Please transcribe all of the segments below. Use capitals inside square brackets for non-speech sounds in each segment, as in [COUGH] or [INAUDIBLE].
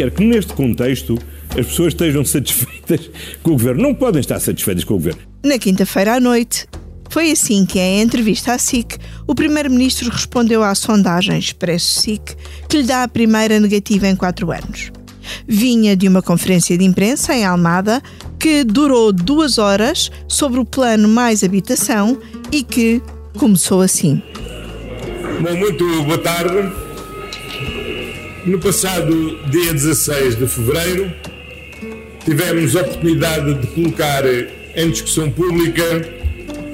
quer que neste contexto as pessoas estejam satisfeitas [LAUGHS] com o governo. Não podem estar satisfeitas com o governo. Na quinta-feira à noite, foi assim que, em entrevista à SIC, o Primeiro-Ministro respondeu à sondagem Expresso-SIC que lhe dá a primeira negativa em quatro anos. Vinha de uma conferência de imprensa em Almada que durou duas horas sobre o plano Mais Habitação e que começou assim. Bom, muito boa tarde. No passado dia 16 de fevereiro, tivemos a oportunidade de colocar em discussão pública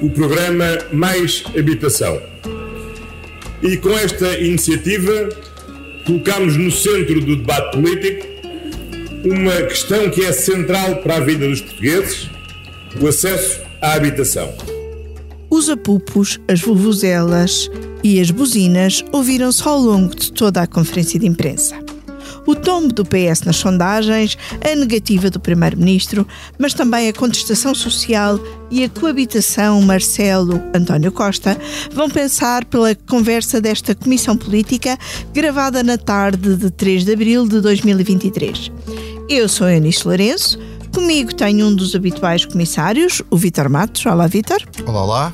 o programa Mais Habitação. E com esta iniciativa, colocamos no centro do debate político uma questão que é central para a vida dos portugueses: o acesso à habitação. Os apupos, as vuvuzelas e as buzinas ouviram-se ao longo de toda a conferência de imprensa o tombo do PS nas sondagens, a negativa do Primeiro-Ministro, mas também a contestação social e a coabitação Marcelo-António Costa vão pensar pela conversa desta comissão política gravada na tarde de 3 de abril de 2023. Eu sou Eunice Lourenço, comigo tenho um dos habituais comissários, o Vitor Matos. Olá, Vitor. Olá, olá.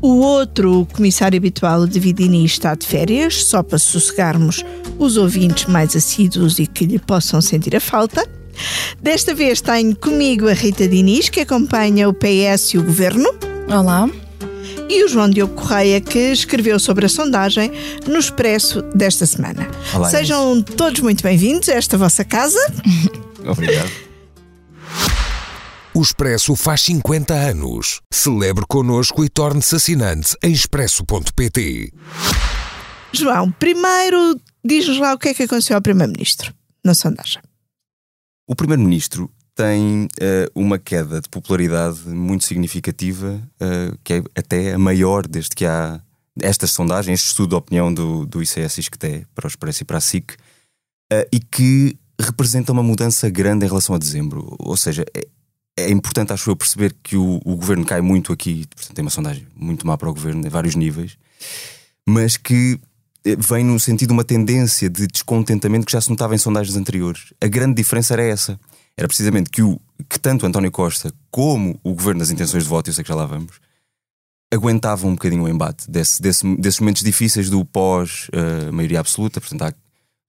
O outro comissário habitual, o Davidini, está de férias, só para sossegarmos os ouvintes mais assíduos e que lhe possam sentir a falta. Desta vez tenho comigo a Rita Diniz, que acompanha o PS e o Governo. Olá. E o João Diogo Correia, que escreveu sobre a sondagem no Expresso desta semana. Olá, Sejam todos muito bem-vindos a esta vossa casa. [LAUGHS] Obrigado. O Expresso faz 50 anos. Celebre connosco e torne-se assinante em expresso.pt. João, primeiro diz-nos lá o que é que aconteceu ao Primeiro-Ministro na sondagem. O Primeiro-Ministro tem uh, uma queda de popularidade muito significativa, uh, que é até a maior desde que há estas sondagens, este estudo de opinião do, do ICS ISCTE para o Expresso e para a SIC, uh, e que representa uma mudança grande em relação a dezembro. Ou seja, é, importante, acho eu, perceber que o, o, governo cai muito aqui, portanto, tem uma sondagem muito má para o governo, em vários níveis, mas que eh, vem no sentido uma tendência de descontentamento que já se notava em sondagens anteriores. A grande diferença era essa. Era precisamente que, o, que tanto António Costa como o governo das intenções de voto, eu sei que já lá vamos, aguentavam um bocadinho o embate desse, desse, desses momentos difíceis do pós-maioria uh, absoluta. Portanto, há,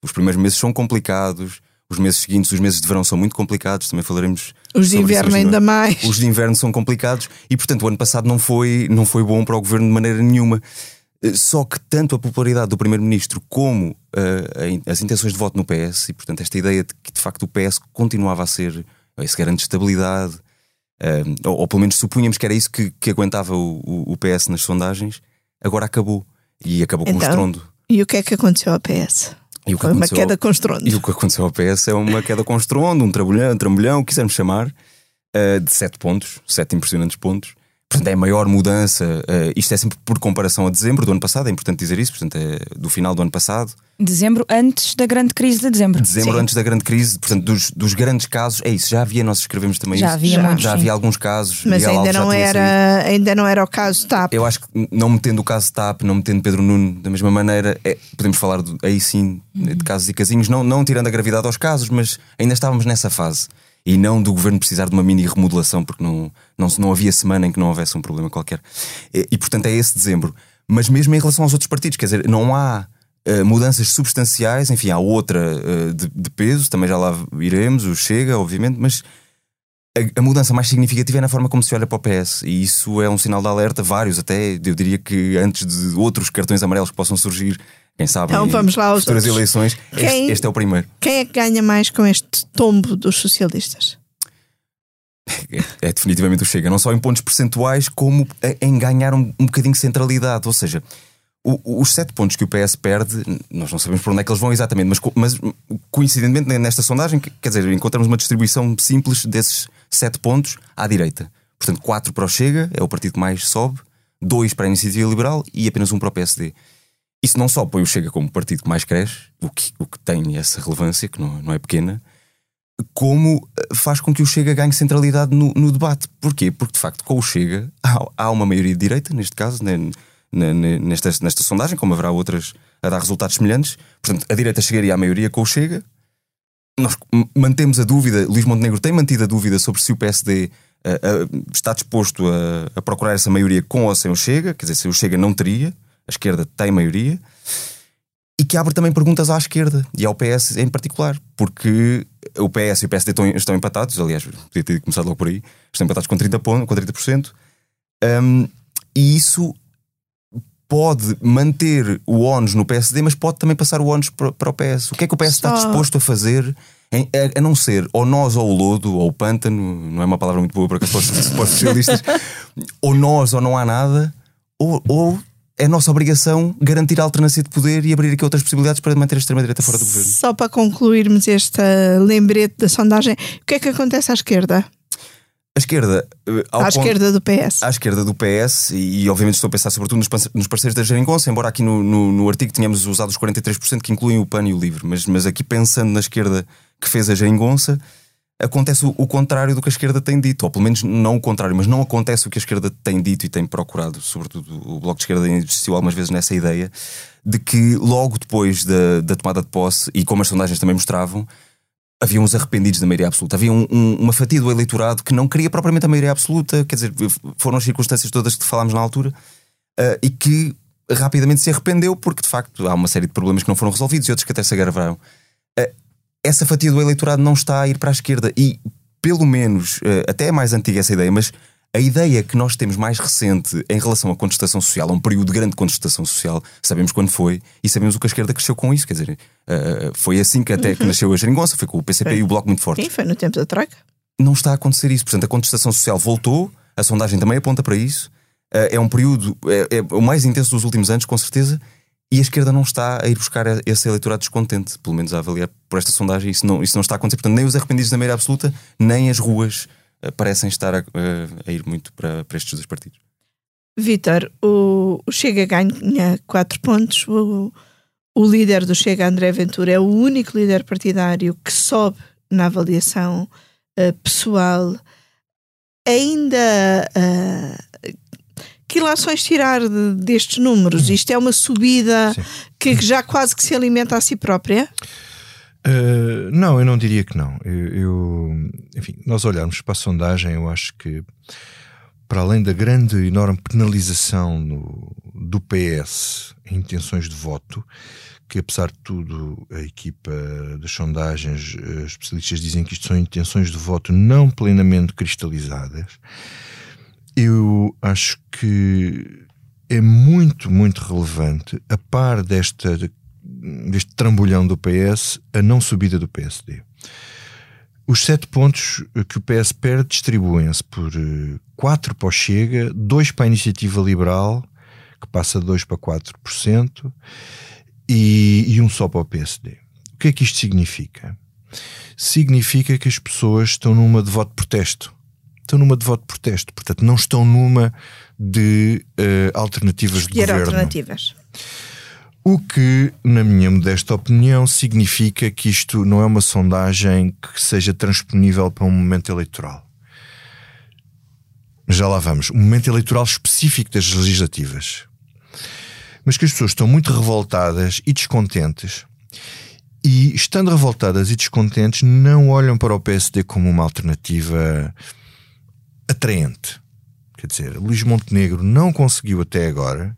os primeiros meses são complicados, os meses seguintes, os meses de verão são muito complicados, também falaremos. Os de inverno ainda mais. Os de inverno são complicados e, portanto, o ano passado não foi, não foi bom para o governo de maneira nenhuma. Eh, só que tanto a popularidade do Primeiro-Ministro como uh, as intenções de voto no PS, e portanto esta ideia de que de facto o PS continuava a ser esse garante de estabilidade, uh, ou, ou, pelo menos supunhamos que era isso que, que aguentava o, o, o, PS nas sondagens, agora acabou. E acabou com então, um estrondo. E o que é que aconteceu ao PS? E o que Foi uma queda com estrondo. E o que aconteceu ao PS é uma queda com estrondo, um trambolhão, um trambolhão, quisermos chamar, uh, de 7 pontos, 7 impressionantes pontos. Portanto, é a maior mudança. Uh, isto é sempre por comparação a dezembro do ano passado, é importante dizer isso, portanto, é do final do ano passado. Dezembro antes da grande crise de dezembro. Dezembro sim. antes da grande crise, portanto, dos, dos grandes casos, é isso, já havia, nós escrevemos também já isso. Havia já, muitos, já havia alguns casos. Mas ainda não, era, ainda não era o caso TAP. Eu acho que não metendo o caso TAP, não metendo Pedro Nuno da mesma maneira, é, podemos falar de, aí sim uhum. de casos e casinhos, não, não tirando a gravidade aos casos, mas ainda estávamos nessa fase e não do governo precisar de uma mini remodelação, porque não, não, não havia semana em que não houvesse um problema qualquer. E, e portanto é esse dezembro. Mas mesmo em relação aos outros partidos, quer dizer, não há uh, mudanças substanciais, enfim, há outra uh, de, de, peso, também já lá iremos, o Chega, obviamente, mas a, a, mudança mais significativa é na forma como se olha para o PS, e isso é um sinal de alerta, vários até, eu diria que antes de outros cartões amarelos que possam surgir quem sabe então, vamos lá aos futuras eleições, quem, este, este, é o primeiro. Quem é que ganha mais com este tombo dos socialistas? É, é definitivamente o Chega, não só em pontos percentuais, como em ganhar um, um bocadinho de centralidade. Ou seja, o, os sete pontos que o PS perde, nós não sabemos por onde é que eles vão exatamente, mas, mas coincidentemente nesta sondagem, quer dizer, encontramos uma distribuição simples desses sete pontos à direita. Portanto, quatro para o Chega, é o partido que mais sobe, dois para a Iniciativa Liberal e apenas um para o PSD. Isso não só põe o Chega como partido que mais cresce, o que, o que tem essa relevância, que não, não é pequena, como eh, faz com que o Chega ganhe centralidade no, no debate. Porquê? Porque de facto, com o Chega, há, há uma maioria de direita, neste caso, né, nesta, nesta sondagem, como haverá outras a dar resultados semelhantes. Portanto, a direita chegaria à maioria com o Chega, nós mantemos a dúvida, Luís Montenegro tem mantido a dúvida sobre se o PSD uh, uh, está disposto a, a, procurar essa maioria com ou sem o Chega, quer dizer, se o Chega não teria, a esquerda tem maioria, e que abre também perguntas à esquerda e ao PS em particular, porque o PS e o PSD estão, estão empatados, aliás, podia ter começado logo por aí, estão empatados com 30%, com 30% um, e isso pode manter o ONUS no PSD, mas pode também passar o ONUS para, para o PS. O que é que o PS Só... está disposto a fazer? Em, a, a, não ser ou nós ou o lodo ou o pântano, não é uma palavra muito boa para, [LAUGHS] para os especialistas, ou nós ou não há nada, ou, ou é nossa obrigação garantir a alternância de poder e abrir aqui outras possibilidades para manter a extrema-direita fora do governo. Só para concluirmos este lembrete da sondagem, o que é que acontece à esquerda? A esquerda. Eh, à ponto, esquerda do PS. À esquerda do PS, e, e, obviamente estou a pensar sobretudo nos, nos parceiros da Jeringonça, embora aqui no, no, no, artigo tenhamos usado os 43% que incluem o PAN e o LIVRE, mas, mas aqui pensando na esquerda que fez a Jeringonça, acontece o, contrário do que a esquerda tem dito, ou pelo menos não o contrário, mas não acontece o que a esquerda tem dito e tem procurado, sobretudo o Bloco de Esquerda insistiu algumas vezes nessa ideia, de que logo depois da, da tomada de posse, e como as sondagens também mostravam, havia uns arrependidos da maioria absoluta. Havia um, um, uma fatia do eleitorado que não queria propriamente a maioria absoluta, quer dizer, foram as circunstâncias todas que falámos na altura, uh, e que rapidamente se arrependeu porque de facto há uma série de problemas que não foram resolvidos e outros que até se agravaram. Essa fatia do eleitorado não está a ir para a esquerda e, pelo menos, uh, até é mais antiga essa ideia, mas a ideia que nós temos mais recente em relação à contestação social, a um período de grande contestação social, sabemos quando foi e sabemos o que a esquerda cresceu com isso. Quer dizer, uh, foi assim que até uhum. que nasceu a Geringonça, foi com o PCP e o Bloco muito forte. Sim, foi no tempo da Troika. Não está a acontecer isso. Portanto, a contestação social voltou, a sondagem também aponta para isso. Uh, é um período, é, é, o mais intenso dos últimos anos, com certeza. E a esquerda não está a ir buscar esse eleitorado descontente, pelo menos a avaliar por esta sondagem, isso não, isso não está a acontecer. Portanto, nem os arrependidos da maioria absoluta, nem as ruas eh, parecem estar a, a, ir muito para, para estes dois partidos. Vítor, o, o, Chega ganha quatro pontos. O, o líder do Chega, André Ventura, é o único líder partidário que sobe na avaliação uh, pessoal. Ainda uh, que lações tirar de, destes números? Hum. Isto é uma subida que já quase que se alimenta a si própria? Uh, não, eu não diria que não. Eu, eu, enfim, nós olharmos para a sondagem, eu acho que para além da grande, enorme penalização no, do PS em intenções de voto, que apesar de tudo a equipa das sondagens, os especialistas dizem que isto são intenções de voto não plenamente cristalizadas, eu acho que é muito, muito relevante, a par desta deste trambolhão do PS, a não subida do PSD. Os sete pontos que o PS perde distribuem-se por eh, quatro para o Chega, dois para a Iniciativa Liberal, que passa de 2 para 4%, e, e um só para o PSD. O que é que isto significa? Significa que as pessoas estão numa de voto protesto. Estão numa de voto de protesto, portanto, não estão numa de uh, alternativas de governo. alternativas. O que, na minha modesta opinião, significa que isto não é uma sondagem que seja transponível para um momento eleitoral. Já lá vamos. Um momento eleitoral específico das legislativas. Mas que as pessoas estão muito revoltadas e descontentes. E, estando revoltadas e descontentes, não olham para o PSD como uma alternativa atraente. Quer dizer, Luís Montenegro não conseguiu até agora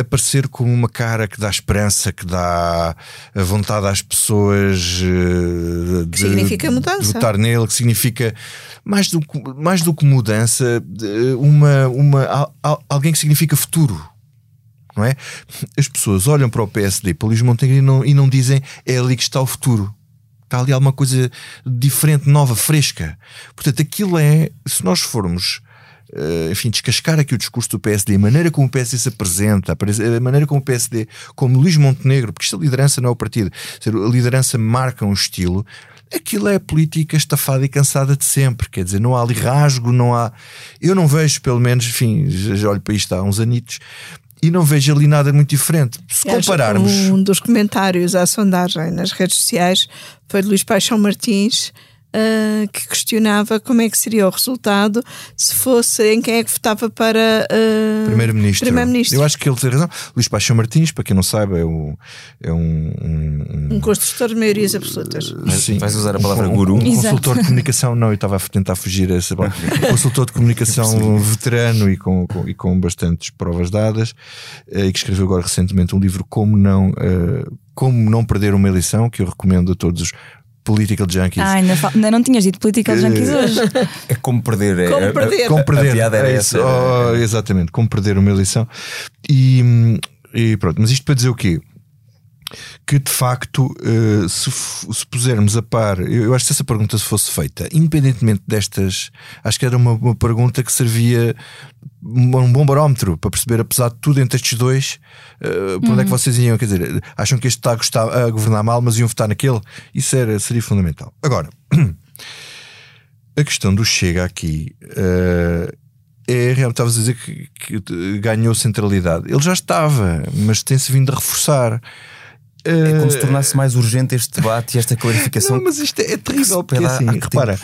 aparecer como uma cara que dá esperança, que dá a vontade às pessoas eh, de, que significa mudança. de votar nele, que significa mais do, mais do que mudança, uma, uma, alguém que significa futuro. Não é? As pessoas olham para o PSD, para o Luís Montenegro e não, e não dizem é ali que está o futuro. Está ali alguma coisa diferente, nova, fresca. Portanto, aquilo é, se nós formos uh, enfim, descascar aqui o discurso do PSD, a maneira como o PSD se apresenta, a maneira como o PSD, como Luís Montenegro, porque isto a liderança não é o partido, a liderança marca um estilo, aquilo é política estafada e cansada de sempre. Quer dizer, não há ali rasgo, não há. Eu não vejo, pelo menos, enfim, já olho para isto há uns anitos. E não vejo ali nada muito diferente. Se compararmos. Um dos comentários à sondagem nas redes sociais foi de Luís Paixão Martins, uh, que questionava como é que seria o resultado se fosse em quem é que votava para uh, Primeiro-Ministro. Primeiro-Ministro. Eu acho que ele tem razão. Luís Paixão Martins, para quem não saibe, é, o, é um, um, um construtor de maiorias absolutas. Sim. Vais usar a palavra um, guru. Um, um consultor de comunicação, não, eu estava a tentar fugir a essa palavra. Um [LAUGHS] consultor de comunicação veterano e com, com, e com bastantes provas dadas, uh, e que escreveu agora recentemente um livro Como Não. como não perder uma eleição, que eu recomendo a todos os Political Junkies. Ah, ainda, ainda, não tinhas dito Political Junkies hoje. É como perder. É, como perder. Como perder. A piada era é essa. Oh, exatamente, como perder uma eleição. E, e, pronto, mas isto para dizer o quê? Que de facto, uh, se, se, pusermos a par, eu, eu, acho que se essa pergunta fosse feita, independentemente destas, acho que era uma, uma pergunta que servia um bom barómetro para perceber, apesar de tudo, entre estes dois, uh, por onde é que vocês iam? Quer dizer, acham que este está a, gostar, a governar mal, mas iam votar naquele? Isso era, seria fundamental. Agora, [CLEARS THROAT] a questão do Chega aqui uh, é realmente, estavas a dizer que, que, ganhou centralidade. Ele já estava, mas tem-se vindo a reforçar. É como se tornasse mais urgente este debate e esta clarificação. Não, mas isto é terrível, porque assim, repara,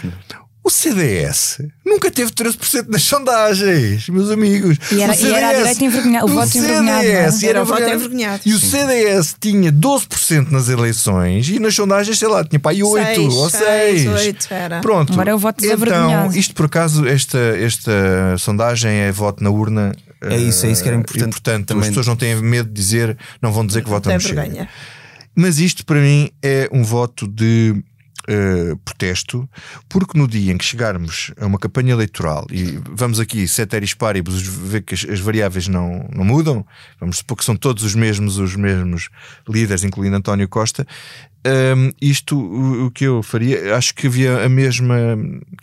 o CDS nunca teve 13% nas sondagens, meus amigos. E era, o, CDS, e era a direita envergonhada, o, voto CDS, envergonhado. Era, era o voto envergonhado. E o CDS tinha 12% nas eleições e nas sondagens, sei lá, tinha aí 8 seis, ou 6. 6. 8 era. Pronto. Agora é o voto então, isto por acaso, esta, esta sondagem é voto na urna. É isso, é isso que era eh, importante. E, portanto, também. as pessoas não têm medo de dizer, não vão dizer que votam no Chega. vergonha. Mas isto para mim é um voto de uh, protesto, porque no dia em que chegarmos a uma campanha eleitoral e vamos aqui ceteris paribus ver que as, as, variáveis não, não mudam, vamos supor que são todos os mesmos, os mesmos líderes, incluindo António Costa. Um, isto, o, o, que eu faria, acho que havia a mesma,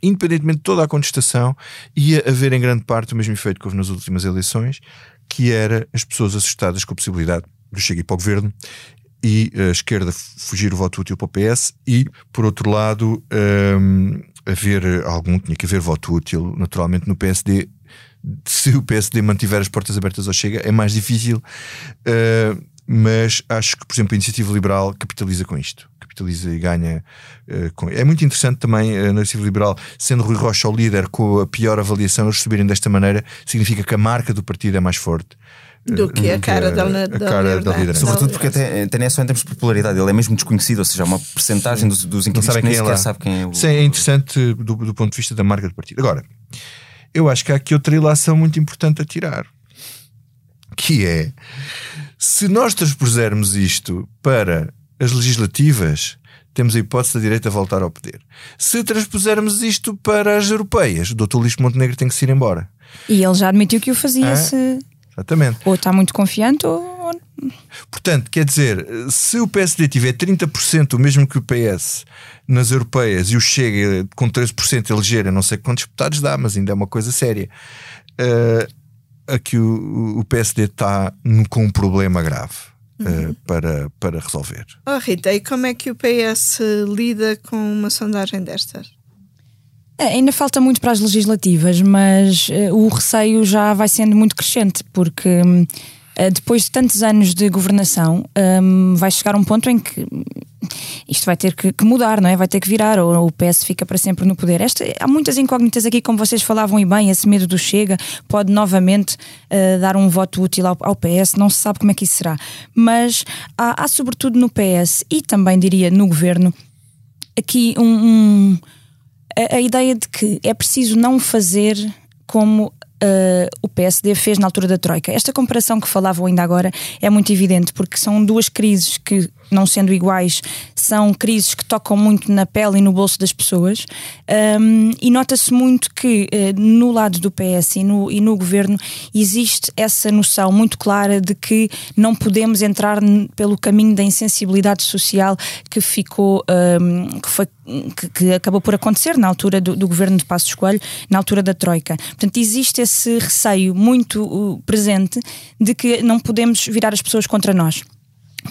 independentemente de toda a contestação, ia haver em grande parte o mesmo efeito que houve nas últimas eleições, que era as pessoas assustadas com a possibilidade de chegar para o governo e a esquerda fugir o voto útil para o PS e, por outro lado, um, haver algum, tinha que haver voto útil, naturalmente, no PSD. Se o PSD mantiver as portas abertas ao Chega, é mais difícil, uh, mas acho que, por exemplo, a Iniciativa Liberal capitaliza com isto. Capitaliza e ganha. Uh, com... É muito interessante também a Iniciativa Liberal, sendo Rui Rocha o líder com a pior avaliação, eles subirem desta maneira, significa que a marca do partido é mais forte do que a cara da, da, cara da liderança. Sobretudo porque até, até não é só em termos de popularidade, ele é mesmo desconhecido, ou seja, uma porcentagem dos, dos inquiridos que nem sequer sabe quem é o. Isso é interessante do, do ponto de vista da marca do partido. Agora, eu acho que há aqui outra ilação muito importante a tirar, que é se nós transpusermos isto para as legislativas, temos a hipótese da direita voltar ao poder. Se transpusermos isto para as europeias, o Dr. Luís Montenegro tem que se ir embora. E ele já admitiu que o fazia Ah, se. Exatamente. Ou está muito confiante ou. Portanto, quer dizer, se o PSD tiver 30%, o mesmo que o PS nas europeias, e o Chega com 13% eleger, eu não sei quantos deputados dá, mas ainda é uma coisa séria. Uh, aqui o, o PSD está com um problema grave uh, para, para resolver. Oh, Rita, e como é que o PS lida com uma sondagem destas? É, ainda falta muito para as legislativas, mas uh, o receio já vai sendo muito crescente, porque uh, depois de tantos anos de governação, um, vai chegar um ponto em que isto vai ter que, que, mudar, não é? Vai ter que virar, ou o PS fica para sempre no poder. Esta, há muitas incógnitas aqui, como vocês falavam e bem, esse medo do Chega pode novamente uh, dar um voto útil ao, ao, PS, não se sabe como é que isso será. Mas há, há sobretudo no PS e também diria no governo, aqui um, um a, a, ideia de que é preciso não fazer como uh, o PSD fez na altura da Troika. Esta comparação que falavam ainda agora é muito evidente, porque são duas crises que, não sendo iguais, são crises que tocam muito na pele e no bolso das pessoas. Um, e nota-se muito que uh, no lado do PS e no, e no governo existe essa noção muito clara de que não podemos entrar pelo caminho da insensibilidade social que ficou, um, que foi que, que, acabou por acontecer na altura do, do, governo de Passos Coelho, na altura da Troika. Portanto, existe esse receio muito uh, presente de que não podemos virar as pessoas contra nós.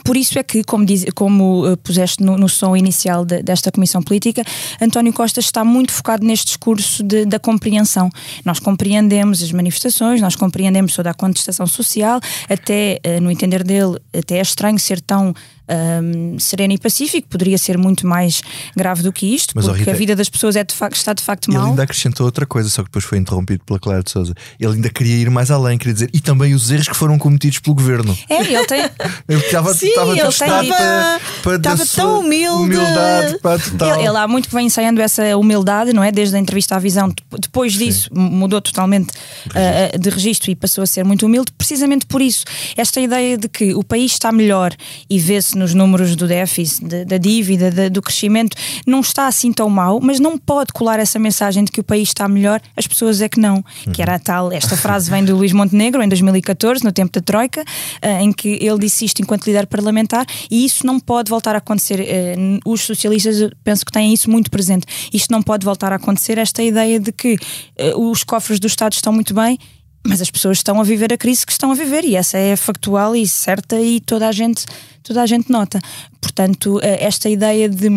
Por isso é que, como, diz, como uh, puseste no, no som inicial de, desta Comissão Política, António Costa está muito focado neste discurso de, da compreensão. Nós compreendemos as manifestações, nós compreendemos toda a contestação social, até, uh, no entender dele, até é estranho ser tão um, sereno e pacífico, poderia ser muito mais grave do que isto, Mas, oh, porque Rita, a vida das pessoas é de facto, está de facto Ele mal. ainda acrescentou outra coisa, só que depois foi interrompido pela Clara de Souza. Ele ainda queria ir mais além, queria dizer, e também os erros que foram cometidos pelo governo. É, ele tem. [LAUGHS] Ele estava Sim, estava ele estava- para, para estava da tão humilde. humildade para total. Ele, ele há muito que vem ensaiando essa humildade, não é? Desde a entrevista à visão. Dep- Depois disso, m- mudou totalmente uh, de registro e passou a ser muito humilde, precisamente por isso. Esta ideia de que o país está melhor e vê-se nos números do déficit, de- da dívida, de- do crescimento, não está assim tão mal, mas não pode colar essa mensagem de que o país está melhor, as pessoas é que não. Que era tal, esta frase vem do Luís Montenegro em 2014, no tempo da Troika, uh, em que ele disse isto enquanto líder parlamentar, e isso não pode voltar a acontecer. Uh, os socialistas, penso que têm isso muito presente. Isto não pode voltar a acontecer, esta ideia de que uh, os cofres do Estado estão muito bem. Mas as pessoas estão a viver a crise que estão a viver e essa é factual e certa e toda a gente, toda a gente nota. Portanto, uh, esta ideia de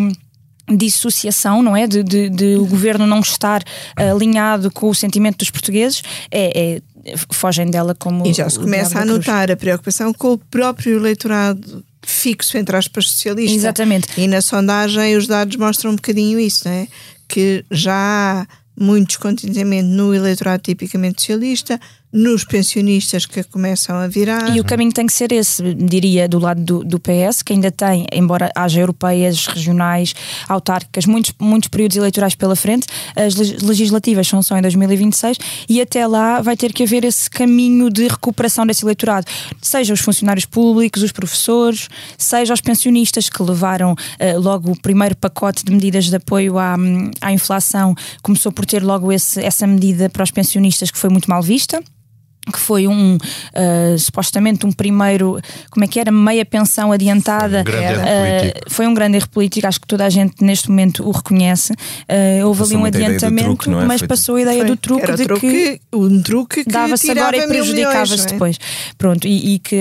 dissociação, não é? De, de, de o governo não estar uh, alinhado com o sentimento dos portugueses, é, é- fogem dela como. E já se começa a notar a preocupação com o próprio eleitorado fixo, entre aspas, socialista. Exatamente. E na sondagem os dados mostram um bocadinho isso, não é? Que já há muito descontentamento no eleitorado tipicamente socialista, nos pensionistas que começam a virar. E o caminho tem que ser esse, diria, do lado do, do PS, que ainda tem, embora haja europeias, regionais, autárquicas, muitos, muitos períodos eleitorais pela frente, as leg- legislativas são só em 2026 e até lá vai ter que haver esse caminho de recuperação desse eleitorado, seja os funcionários públicos, os professores, seja os pensionistas que levaram eh, logo o primeiro pacote de medidas de apoio à, à inflação, começou por ter logo esse, essa medida para os pensionistas que foi muito mal vista que foi um uh, supostamente um primeiro, como é que era, meia pensão adiantada. Foi um grande erro Uh, político. foi um grande erro político, acho que toda a gente neste momento o reconhece. Uh, houve Passou ali um adiantamento, truque, é? mas Foi- passou a ideia Foi. do truque Era de truque, que um truque que dava-se agora e prejudicava-se é? depois. Pronto, e, e que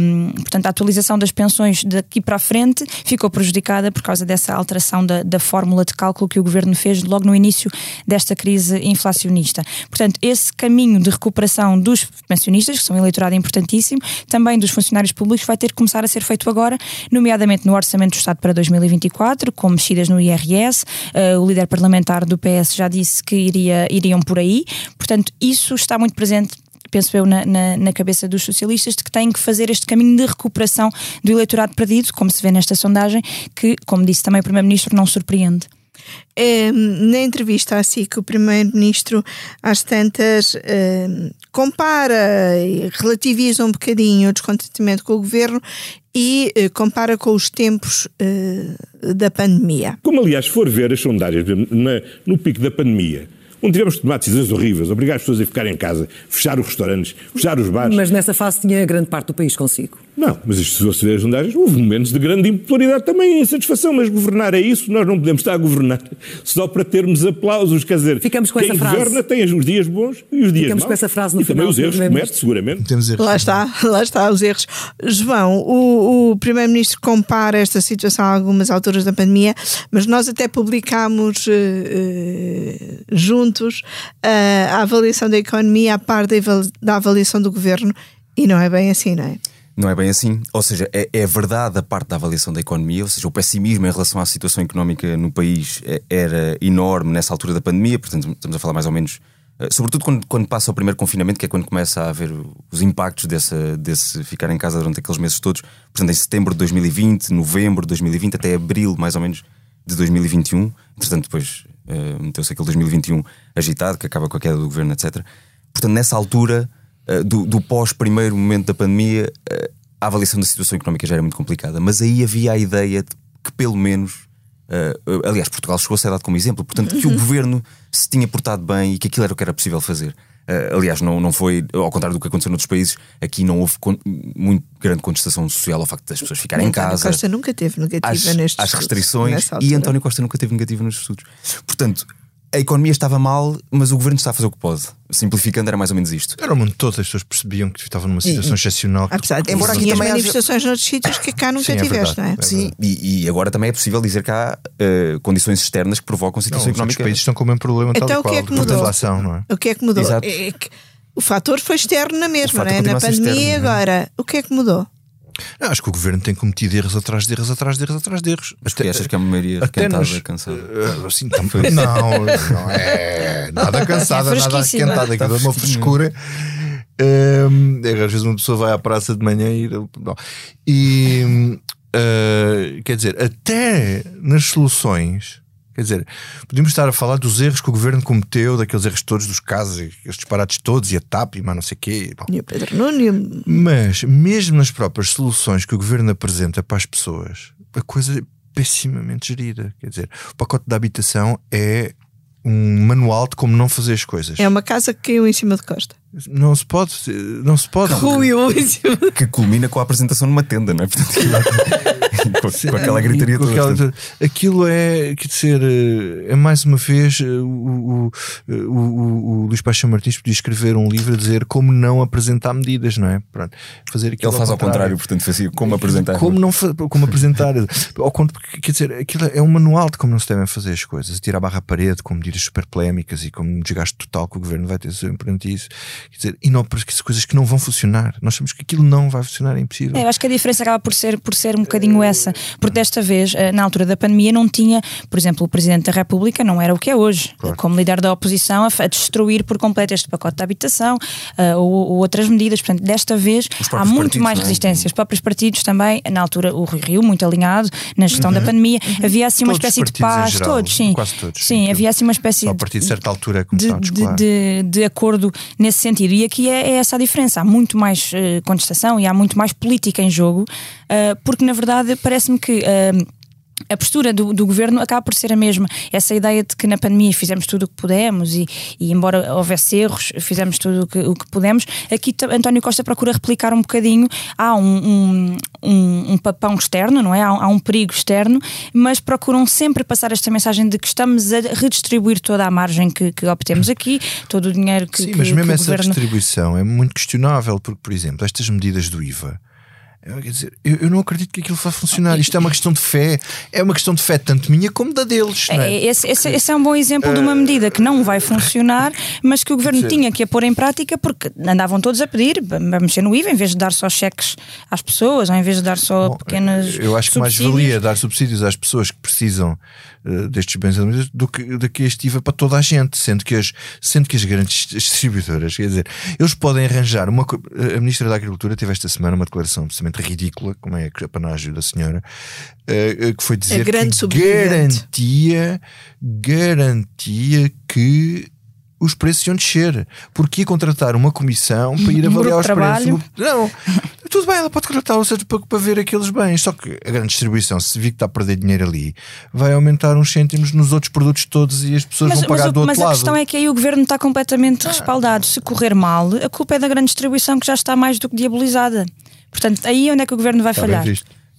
hum, portanto, a atualização das pensões daqui para a frente ficou prejudicada por causa dessa alteração da, da fórmula de cálculo que o governo fez logo no início desta crise inflacionista. Portanto, esse caminho de recuperação dos pensionistas, que são um eleitorado importantíssimo, também dos funcionários públicos, vai ter que começar a ser feito agora, nomeadamente no Orçamento do Estado para 2024, com mexidas no IRS. Ah, o líder parlamentar do PS já disse que iria, iriam por aí. Portanto, isso está muito presente penso eu, na, na, na cabeça dos socialistas, de que têm que fazer este caminho de recuperação do eleitorado perdido, como se vê nesta sondagem, que, como disse também o Primeiro-Ministro, não surpreende. Eh, na entrevista à SIC, o Primeiro-Ministro, às tantas, eh, compara e relativiza um bocadinho o descontentamento com o governo e eh, compara com os tempos eh, da pandemia. Como, aliás, for ver as sondagens, no pico da pandemia, onde tivemos de tomar decisões horríveis, obrigar as pessoas a ficar em casa, fechar os restaurantes, fechar os bares. Mas nessa fase tinha grande parte do país consigo. Não, mas isto, se você ver as sondagens, houve momentos de grande impopularidade também, insatisfação, mas governar é isso, nós não podemos estar a governar só para termos aplausos, quer dizer, Ficamos com quem essa frase. governa tem os dias bons e os dias Ficamos maus. com essa frase no e também final, os erros comete, seguramente. Temos erros. Lá está, lá está os erros. João, o, o Primeiro-Ministro compara esta situação a algumas alturas da pandemia, mas nós até publicámos eh, eh, juntos eh, a avaliação da economia a par da avaliação do governo e não é bem assim, não é? Não é bem assim. Ou seja, é, é verdade a parte da avaliação da economia, ou seja, o pessimismo em relação à situação económica no país eh, era enorme nessa altura da pandemia, portanto, estamos a falar mais ou menos. eh, Sobretudo quando, quando passa o primeiro confinamento, que é quando começa a haver os impactos dessa, desse ficar em casa durante aqueles meses todos. Portanto, em setembro de 2020, novembro de 2020, até abril mais ou menos de 2021. Entretanto, depois eh, meteu-se aquele 2021 agitado, que acaba com a queda do governo, etc. Portanto, nessa altura, do, do pós-primeiro momento da pandemia, eh, a avaliação da situação económica já era muito complicada. Mas aí havia a ideia de que, pelo menos, eh, eh, aliás, Portugal chegou a ser dado como exemplo, portanto, que o governo se tinha portado bem e que aquilo era o que era possível fazer. Eh, aliás, não, não foi, ao contrário do que aconteceu noutros países, aqui não houve con- muito grande contestação social ao facto das pessoas ficarem em António casa Costa nunca teve negativa às, nestes às restrições e. António Costa nunca teve negativo nos estudos. Portanto, a economia estava mal, mas o governo está a fazer o que pode. Simplificando, era mais ou menos isto. Era onde todas as pessoas percebiam que estavam numa situação excepcional. que- Apesar de Embora aqui também haja- manifestações noutros sítios que cá nunca Sim, é tiveste, não é? É Sim, e, e agora também é possível dizer que há eh, condições externas que provocam Não, situação os países estão com o mesmo problema tal Então e o que qual, é que mudou? inflação, não é? O que é que mudou? Exato. É que o fator foi externo na mesma, fator não é? na pandemia externo, é? agora. O que é que mudou? Não, acho que o governo tem cometido erros atrás de erros, atrás de erros, atrás de erros. Mas até, achas que é uma maioria até requentada, nos- cansada? eh, assim, tam- não, não é nada cansada, É nada requentada, aquilo é uma frescura. Hum, é, às vezes uma pessoa vai à praça de manhã e. não. E eh, quer dizer, até nas soluções. Quer dizer, podemos estar a falar dos erros que o governo cometeu, daqueles erros todos dos casos, e aqueles disparates todos, e a TAP, e mais não sei o quê. Bom, E o Pedro Nuno mas, mesmo nas próprias soluções que o governo apresenta para as pessoas, a coisa é pessimamente gerida. Quer dizer, o pacote da habitação é um manual de como não fazer as coisas. é uma casa que caiu em cima de Costa. Não se pode, não se pode. Ruiu em cima. Que culmina com a apresentação numa tenda, não é? Portanto, [LAUGHS] [LAUGHS] com, com aquela gritaria Com toda. aquela- portanto, aquilo é, quer dizer, é mais uma vez eh, o, o, o, o, o Luís Paixão Martins podia escrever um livro a dizer como não apresentar medidas, não é? Pronto, fazer aquilo Ele faz ao contrário, portanto, fazia como apresentar. Como, não como apresentar. Ao conto, porque, quer dizer, aquilo é um manual de como não se devem fazer as coisas. Tirar a barra à parede com medidas super polémicas e com um desgaste total que o governo vai ter perante isso. Quer dizer, e não porque são coisas que não vão funcionar. Nós sabemos que aquilo não vai funcionar, é impossível. É, eu acho que a diferença acaba por ser, por ser um bocadinho essa, porque desta vez, eh, na altura da pandemia, não tinha, por exemplo, o Presidente da República não era o que é hoje, como líder da oposição, a, destruir por completo este pacote de habitação eh, ou, ou outras medidas. Portanto, desta vez há muito partidos, mais é? resistência. Os próprios partidos também, na altura, o Rui Rio, muito alinhado na gestão da pandemia, havia assim uma Uhum. Todos os espécie de paz, geral, todos, sim. quase todos, Sim, havia assim uma espécie Só a de partir de certa altura de, de, de- de acordo nesse sentido. E aqui é, é essa a diferença. Há muito mais eh, contestação e há muito mais política em jogo, eh, porque na verdade parece-me que. eh, a postura do, do governo acaba por ser a mesma. Essa ideia de que na pandemia fizemos tudo o que pudemos e, e embora houvesse erros, fizemos tudo o que, o que pudemos. Aqui António Costa procura replicar um bocadinho. Há um, um, um, um papão externo, não é? Há, há um perigo externo, mas procuram sempre passar esta mensagem de que estamos a redistribuir toda a margem que, que obtemos aqui, todo o dinheiro que, Sim, que, mas mesmo que essa governo. distribuição é muito questionável, porque, por exemplo, estas medidas do IVA. Eu, Quer dizer, eu, eu não acredito que aquilo vá funcionar. Isto é uma questão de fé. É uma questão de fé tanto minha como da deles. é? É, Esse, esse- esse é um bom exemplo de uma medida que não vai funcionar, mas que o governo tinha que a pôr em prática porque andavam todos a pedir vamos mexer no IVA em vez de dar só cheques às pessoas ou em vez de dar só Bom, pequenas. Eu acho que mais subsídios. valia dar subsídios às pessoas que precisam eh, destes bens alimentos do que, do que este IVA para toda a gente, sendo que as, sendo que as grandes distribuidoras, quer dizer, eles podem arranjar uma. A Ministra da Agricultura teve esta semana uma declaração absolutamente ridícula, como é a panágio da senhora, eh, eh, que foi dizer que garantia, garantia que os preços iam descer, porque ia contratar uma comissão para ir Um avaliar os trabalho. preços. Não, tudo bem, ela pode contratar ou seja, para, para ver aqueles bens. Só que a grande distribuição, se vir que está a perder dinheiro ali, vai aumentar uns cêntimos nos outros produtos todos e as pessoas Mas, vão pagar mas o- do outro mas a lado. questão é que aí o governo está completamente Ah. respaldado. Se correr mal, a culpa é da grande distribuição que já está mais do que diabolizada. Portanto, aí é onde é que o governo vai Está falhar.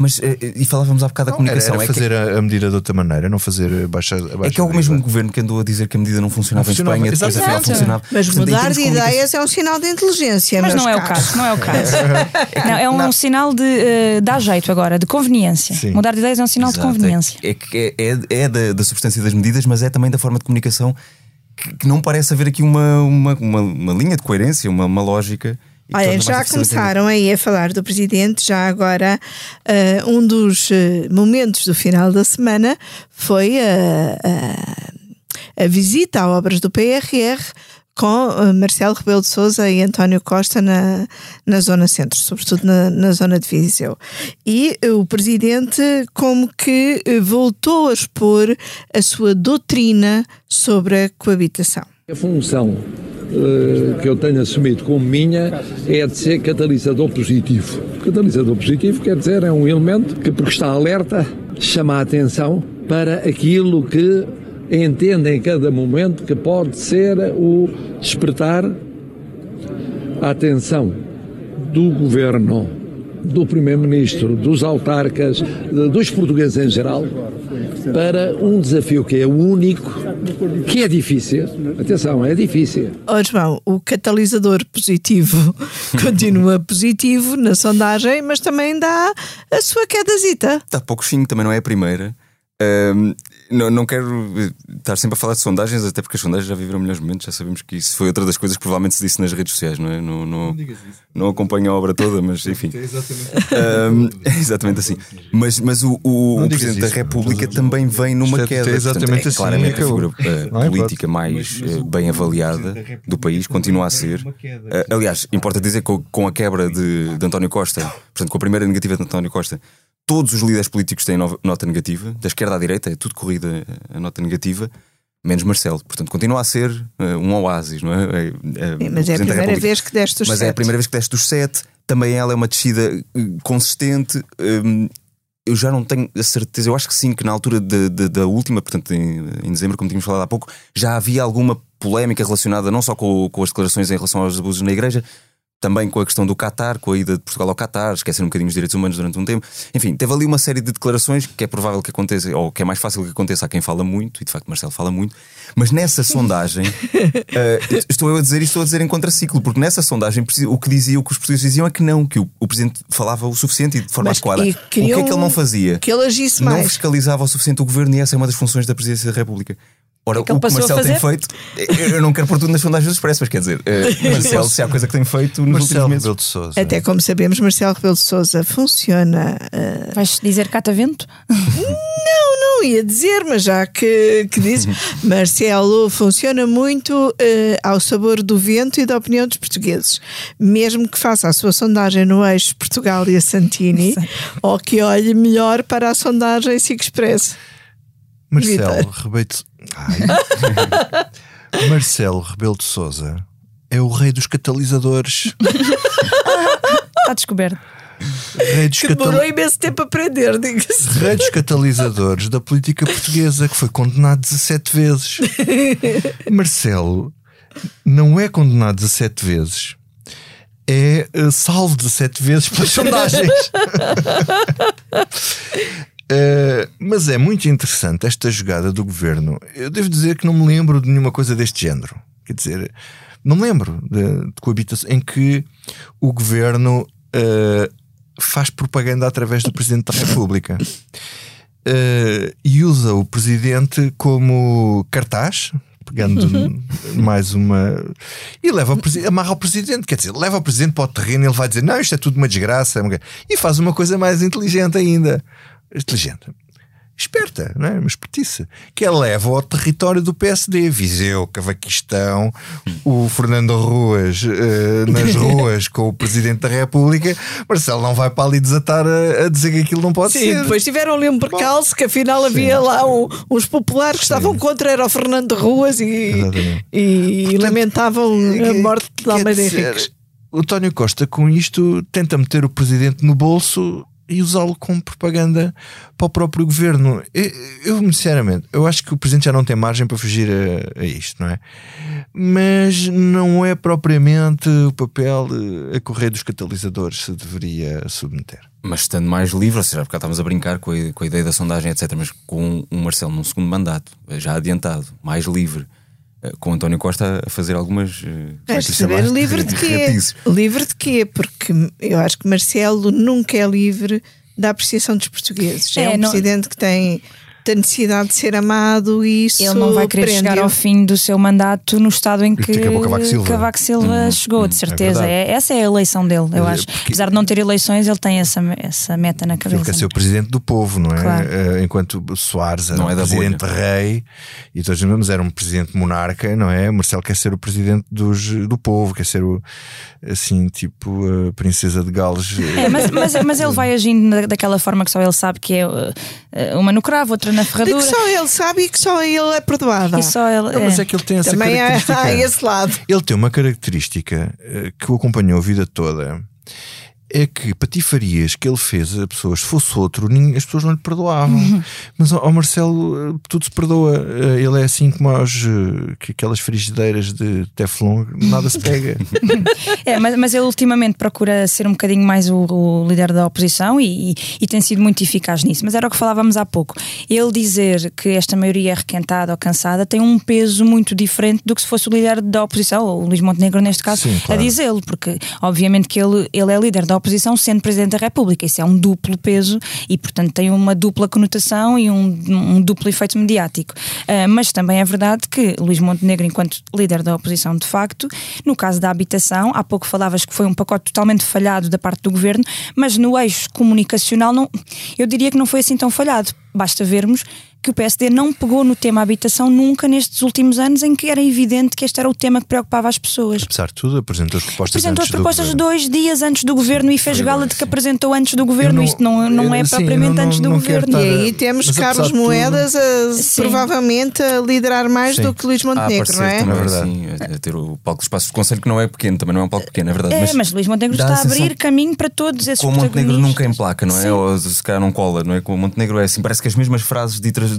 Mas, eh, e falávamos há bocado da Era, comunicação. era é que- fazer a, a medida de outra maneira, não fazer baixa, É que é o mesmo governo que andou a dizer que a medida não funcionava, Não funcionava, em Espanha, depois afinal funcionava. Mas Portanto, mudar de comunicação- ideias é um sinal de inteligência. Mas meus não é o caso, não é o [LAUGHS] caso. não, é um sinal de eh, dá jeito agora, de conveniência. Sim. Mudar de ideias é um sinal de Exato, conveniência. É, é que é, é, é da, da substância das medidas, mas é também da forma de comunicação que, que não parece haver aqui uma, uma, uma, uma linha de coerência, uma, uma lógica. E Olha, já começaram aí a falar do presidente. Já agora, eh, um dos eh, momentos do final da semana foi a, a- a visita a obras do PRR com eh, Marcelo Rebelo de Souza e António Costa na, na zona centro, sobretudo na, na zona de Viseu. E eh, o presidente como que eh, voltou a expor a sua doutrina sobre a coabitação. A função eh, que eu tenho assumido como minha é de ser catalisador positivo. Catalisador positivo quer dizer é um elemento que, porque está alerta, chama a atenção para aquilo que entende em cada momento que pode ser o despertar a atenção do governo, do primeiro-ministro, dos autarcas, dos portugueses em geral, para um desafio que é único, que é difícil. Atenção, é difícil. João, o catalisador positivo [LAUGHS] continua positivo na sondagem, mas também dá a sua quedazita. Está pouco fim, também não é a primeira. Ahm, não, não quero eh, estar sempre a falar de sondagens, até porque as sondagens já viveram melhores momentos, já sabemos que isso foi outra das coisas que provavelmente se disse nas redes sociais, não é? Não, não, não, não acompanho a obra toda, mas [LAUGHS] enfim. É exatamente, [LAUGHS] um, é exatamente assim. Mas, mas o, o, o Presidente isso, da República também vem numa é queda. É exatamente Portanto, é assim, claramente a figura uh, política mais uh, bem avaliada do país, continua a ser. Aliás, importa dizer que com a quebra de, de António Costa, portanto, com a primeira negativa de António Costa, todos os líderes políticos têm nota negativa, da esquerda à direita, é tudo corrida a nota negativa, menos Marcelo. Portanto, continua a ser uh, um oásis, não é? é, é mas é a primeira vez que deste os Mas sete. é a primeira vez que deste os sete. Também ela é uma descida uh, consistente. Um, eu já não tenho a certeza, eu acho que sim, que na altura de, de, da última, portanto, em, em, dezembro, como tínhamos falado há pouco, já havia alguma polémica relacionada não só com, com as declarações em relação aos abusos na igreja, também com a questão do Qatar, com a ida de Portugal ao Qatar, esquecer um bocadinho os direitos humanos durante um tempo. Enfim, teve ali uma série de declarações que é provável que aconteça, ou que é mais fácil que aconteça a quem fala muito, e de facto Marcelo fala muito, mas nessa sondagem, [LAUGHS] uh, estou eu a dizer e estou a dizer em contraciclo, porque nessa sondagem o que dizia, o que os portugueses diziam é que não, que o, o Presidente falava o suficiente e de forma mas, adequada. O que é que ele não fazia? Que ele agisse mais. Não fiscalizava o suficiente o governo e essa é uma das funções da Presidência da República. Ora, é que o que Marcelo tem feito, eu não quero pôr tudo nas sondagens do Expresso, mas quer dizer, uh, [LAUGHS] Marcelo, se há coisa que tem feito nos Marcelo últimos meses. de Sousa. Até como sabemos, Marcelo Rebelo de Souza funciona. Uh... Vais dizer catavento? não, não ia dizer, mas já que, que dizes, [LAUGHS] Marcelo funciona muito uh, ao sabor do vento e da opinião dos portugueses. Mesmo que faça a sua sondagem no eixo Portugal e a Santini, ou que olhe melhor para a sondagem SIC Expresso. [LAUGHS] Marcelo Rebelo de... Marcelo Rebelo de Souza é o rei dos catalisadores. Está descoberto. Rei dos que demorou catal... imenso tempo a aprender, diga-se. Rei dos catalisadores da política portuguesa, que foi condenado 17 vezes. [LAUGHS] Marcelo não é condenado 17 vezes. É uh, salvo 17 vezes pelas sondagens. [LAUGHS] Uh, mas é muito interessante esta jogada do governo. Eu devo dizer que não me lembro de nenhuma coisa deste género. Quer dizer, não me lembro de, de coabitação em que o governo uh, faz propaganda através do Presidente da República. Uh, e usa o presidente como cartaz, pegando mais uma. E leva o amarra o presidente, quer dizer, leva o presidente para o terreno e ele vai dizer: Não, isto é tudo uma desgraça. E faz uma coisa mais inteligente ainda inteligente, esperta, não é? uma espertice, que ela leva ao território do PSD, Viseu, Cavaquistão, o Fernando Ruas uh, nas [LAUGHS] ruas com o Presidente da República. Marcelo não vai para ali desatar a, a dizer que aquilo não pode sim, ser. Sim, depois tiveram ali um percalço que afinal havia sim. lá um, uns populares que sim. estavam contra era o Fernando Ruas e, e, Portanto, lamentavam a morte de Almeida Henriques. O António Costa, com isto, tenta meter o presidente no bolso e usá-lo como propaganda para o próprio governo. Eu, eu, sinceramente, eu acho que o presidente já não tem margem para fugir a, a, isto, não é? Mas não é propriamente o papel a correr dos catalisadores se deveria submeter. Mas estando mais livre, ou seja, porque estávamos a brincar com a, com a ideia da sondagem, etc., mas com o Marcelo num segundo mandato, já adiantado, mais livre eh, com António Costa a fazer algumas. É saber livre de quê? Livre de quê? Porque eu acho que Marcelo nunca é livre da apreciação dos portugueses. É, é um não... presidente que tem da necessidade de ser amado e isso ele não vai querer chegar ao fim do seu mandato no estado em que Cavaco Silva, Cavaco Silva hum, chegou, hum, de certeza. É, é, essa é a eleição dele, eu acho. Porque... Apesar de não ter eleições, ele tem essa, essa meta na cabeça. Ele quer ser o presidente do povo, não é? Claro. Uh, enquanto Soares era não é presidente bolha. rei e todos nós era um presidente monarca, não é? Marcelo quer ser o presidente dos, do povo, quer ser o assim, tipo a princesa de Gales. É, mas, mas, mas ele [LAUGHS] vai agindo daquela forma que só ele sabe que é uh, uma no cravo, outra na ferradura. De que só ele sabe e que só ele é perdoado. E só ele, não, mas é que ele tem essa Também característica. Há, [LAUGHS] há esse lado. Ele tem uma característica uh, que o acompanhou a vida toda é que patifarias que ele fez a pessoas, se fosse outro, as pessoas não lhe perdoavam. Uhum. Mas ao Marcelo tudo se perdoa. Eh, ele é assim como aos, eh, que aquelas frigideiras de Teflon, nada se pega. [LAUGHS] é, mas, mas ele ultimamente procura ser um bocadinho mais o, o líder da oposição e, e, e, tem sido muito eficaz nisso. Mas era o que falávamos há pouco. Ele dizer que esta maioria é requentada ou cansada tem um peso muito diferente do que se fosse o líder da oposição, ou o Luís Montenegro neste caso, Sim, claro. a dizê-lo, porque obviamente que ele, ele é líder da oposição oposição sendo Presidente da República. Isso é um duplo peso e, portanto, tem uma dupla conotação e um, um duplo efeito mediático. Uh, mas também é verdade que Luís Montenegro, enquanto líder da oposição, de facto, no caso da habitação, há pouco falavas que foi um pacote totalmente falhado da parte do governo, mas no eixo comunicacional, não, eu diria que não foi assim tão falhado. Basta vermos que o PSD não pegou no tema habitação nunca nestes últimos anos em que era evidente que este era o tema que preocupava as pessoas. Apesar de tudo, apresentou as propostas Apresentou as propostas dois dias antes do governo e fez gala de que apresentou antes do governo. Não, Isto não, não é sim, propriamente não, antes do governo. E aí temos Mas Carlos Moedas a, provavelmente a liderar mais sim. do que Luís Montenegro, não é? Também é verdade. Sim, a ter o palco de espaços de conselho que não é pequeno, também não é um palco pequeno, é verdade. É, mas, mas Luís Montenegro está a abrir caminho para todos esses Com o Montenegro nunca emplaca, não é? Ou se calhar não cola, não é? Com o Montenegro é assim, parece que as mesmas frases ditas,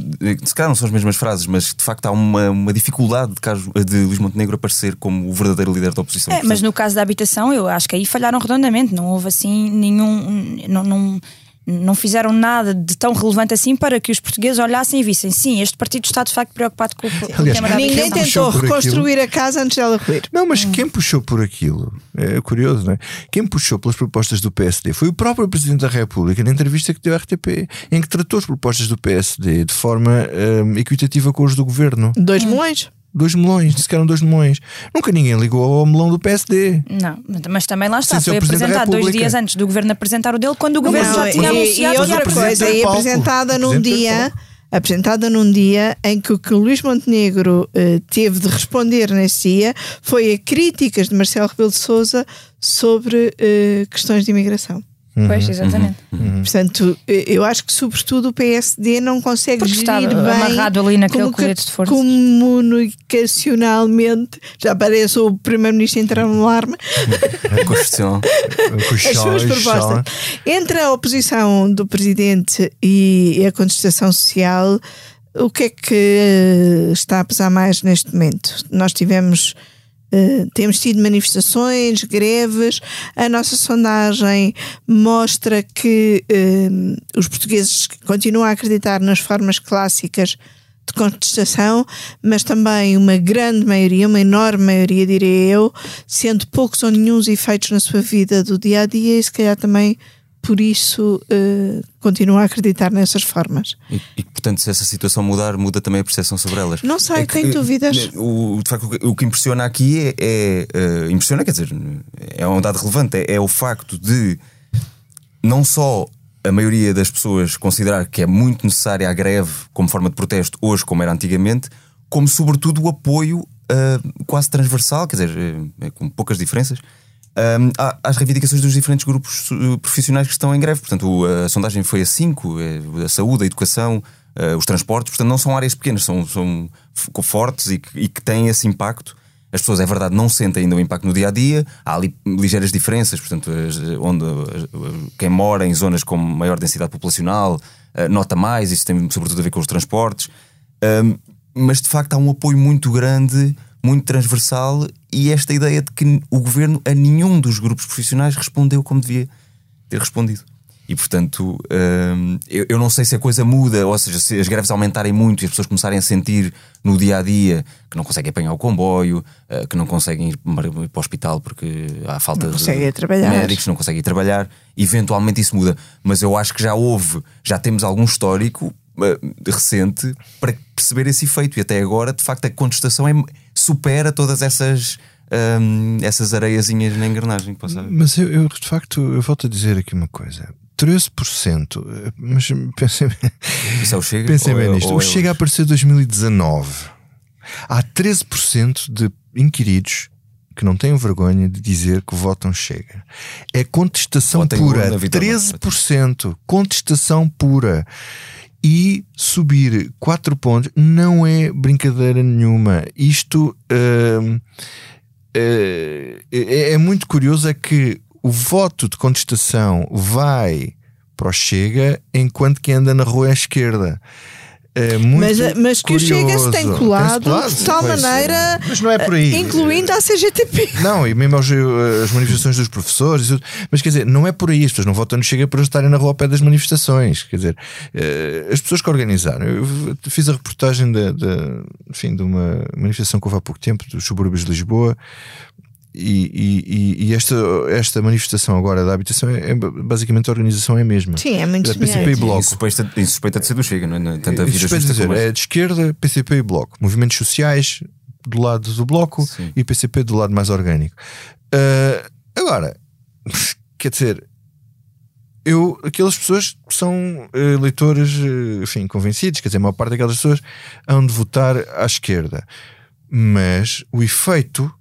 se calhar não são as mesmas frases, mas de facto há uma, uma dificuldade de, caso, de Luís Montenegro aparecer como o verdadeiro líder da oposição. É, mas no caso da habitação, eu acho que aí falharam redondamente, não houve assim nenhum. Não, não, não fizeram nada de tão relevante assim para que os portugueses olhassem e vissem, sim, este partido está de facto preocupado com, com Aliás, o tema da Ninguém tentou reconstruir a casa antes dela ruir. Não, mas hum. quem puxou por aquilo? É curioso, não é? Quem puxou pelas propostas do PSD foi o próprio Presidente da República na entrevista que deu à RTP, em que tratou as propostas do PSD de forma um, equitativa com os do governo. Dois milhões? 2 melões, disse que eram 2 melões. Nunca ninguém ligou ao melão do PSD. Não, mas também lá está. Foi apresentado dois dias antes do governo apresentar o dele, quando o não, governo já tinha e, anunciado. E outra coisa, e apresentada num dia. Apresentada num dia em que o que o Luís Montenegro uh, teve de responder nesse dia foi a críticas de Marcelo Rebelo de Souza sobre uh, questões de imigração. Uhum, pois, exatamente. Uhum, uhum. Portanto, eu acho que, sobretudo, o PSD não consegue Porque gerir está bem amarrado ali naquele colete de forças. Comunicacionalmente, já parece o Primeiro-Ministro entrar no alarme. A Constituição. [LAUGHS] As suas propostas. Entre a oposição do Presidente e a contestação social, o que é que eh, está a pesar mais neste momento? Nós tivemos eh, temos tido manifestações, greves. A nossa sondagem mostra que uh, os portugueses continuam a acreditar nas formas clássicas de contestação, mas também uma grande maioria, uma enorme maioria, diria eu, sendo poucos ou nenhums efeitos na sua vida do dia a dia e se calhar também por isso uh, continuo a acreditar nessas formas. E, e, portanto, se essa situação mudar, muda também a percepção sobre elas. Não sei, é tenho dúvidas. Eh, o, de facto, o que impressiona aqui é. é uh, impressiona, quer dizer, é um dado relevante, é, é o facto de não só a maioria das pessoas considerar que é muito necessária a greve como forma de protesto hoje, como era antigamente, como sobretudo o apoio uh, quase transversal, quer dizer, uh, com poucas diferenças, um, às reivindicações dos diferentes grupos uh, profissionais que estão em greve. Portanto, a sondagem foi a 5, é, a saúde, a educação, uh, os transportes, portanto, não são áreas pequenas, são, são fortes e que, e que têm esse impacto. As pessoas, é verdade, não sentem ainda o impacto no dia a dia. Há ali ligeiras diferenças, portanto, onde quem mora em zonas com maior densidade populacional nota mais, isso tem sobretudo a ver com os transportes. mas de facto há um apoio muito grande muito transversal e esta ideia de que o governo a nenhum dos grupos profissionais respondeu como devia ter respondido. E portanto, hum, eu, não sei se a coisa muda, ou seja, se as greves aumentarem muito e as pessoas começarem a sentir no dia a dia que não conseguem apanhar o comboio, eh, que não conseguem ir para o hospital porque há falta não de médicos, não conseguem ir trabalhar, eventualmente isso muda. Mas eu acho que já houve, já temos algum histórico eh, recente para perceber esse efeito. E até agora, de facto, a contestação é, supera todas essas. Um, essas areiazinhas na engrenagem. Mas eu, eu, de facto, eu volto a dizer aqui uma coisa. 13%, eh, mas pensem, Isso é o Chega, pensem bem é- nisto. o Chega a aparecer em 2019. Há 13% de inquiridos que não têm vergonha de dizer que votam Chega. É contestação Votem pura. 13%. Contestação pura e subir 4 pontos não é brincadeira nenhuma. Isto uh, uh, é, é, muito curioso é que o voto de contestação vai para o Chega enquanto que anda na rua à esquerda. É mas, mas que o Chega se tem colado, colado de tal maneira, mas não é por aí. incluindo a CGTP. Não, e mesmo as manifestações dos professores, mas quer dizer, não é por aí. As pessoas não votam no Chega para estarem na rua ao pé das manifestações. Quer dizer, eh, as pessoas que organizaram, eu fiz a reportagem de, de, enfim, de uma manifestação que houve há pouco tempo, dos subúrbios de Lisboa, e, e, e esta, esta manifestação agora da habitação é, é basicamente a organização é a mesma. Sim, é muito É PCP e. Bloco. Suspeita, suspeita de ser do Chega, não é? Tanto a vida justa dizer, como é de esquerda, PCP e Bloco. Movimentos sociais do lado do Bloco Sim. e PCP do lado mais orgânico. Ah, agora, [LAUGHS] quer dizer, eu, aquelas pessoas são eh, eleitores, eh, enfim, convencidos, quer dizer, a maior parte daquelas pessoas hão de votar à esquerda. Mas o efeito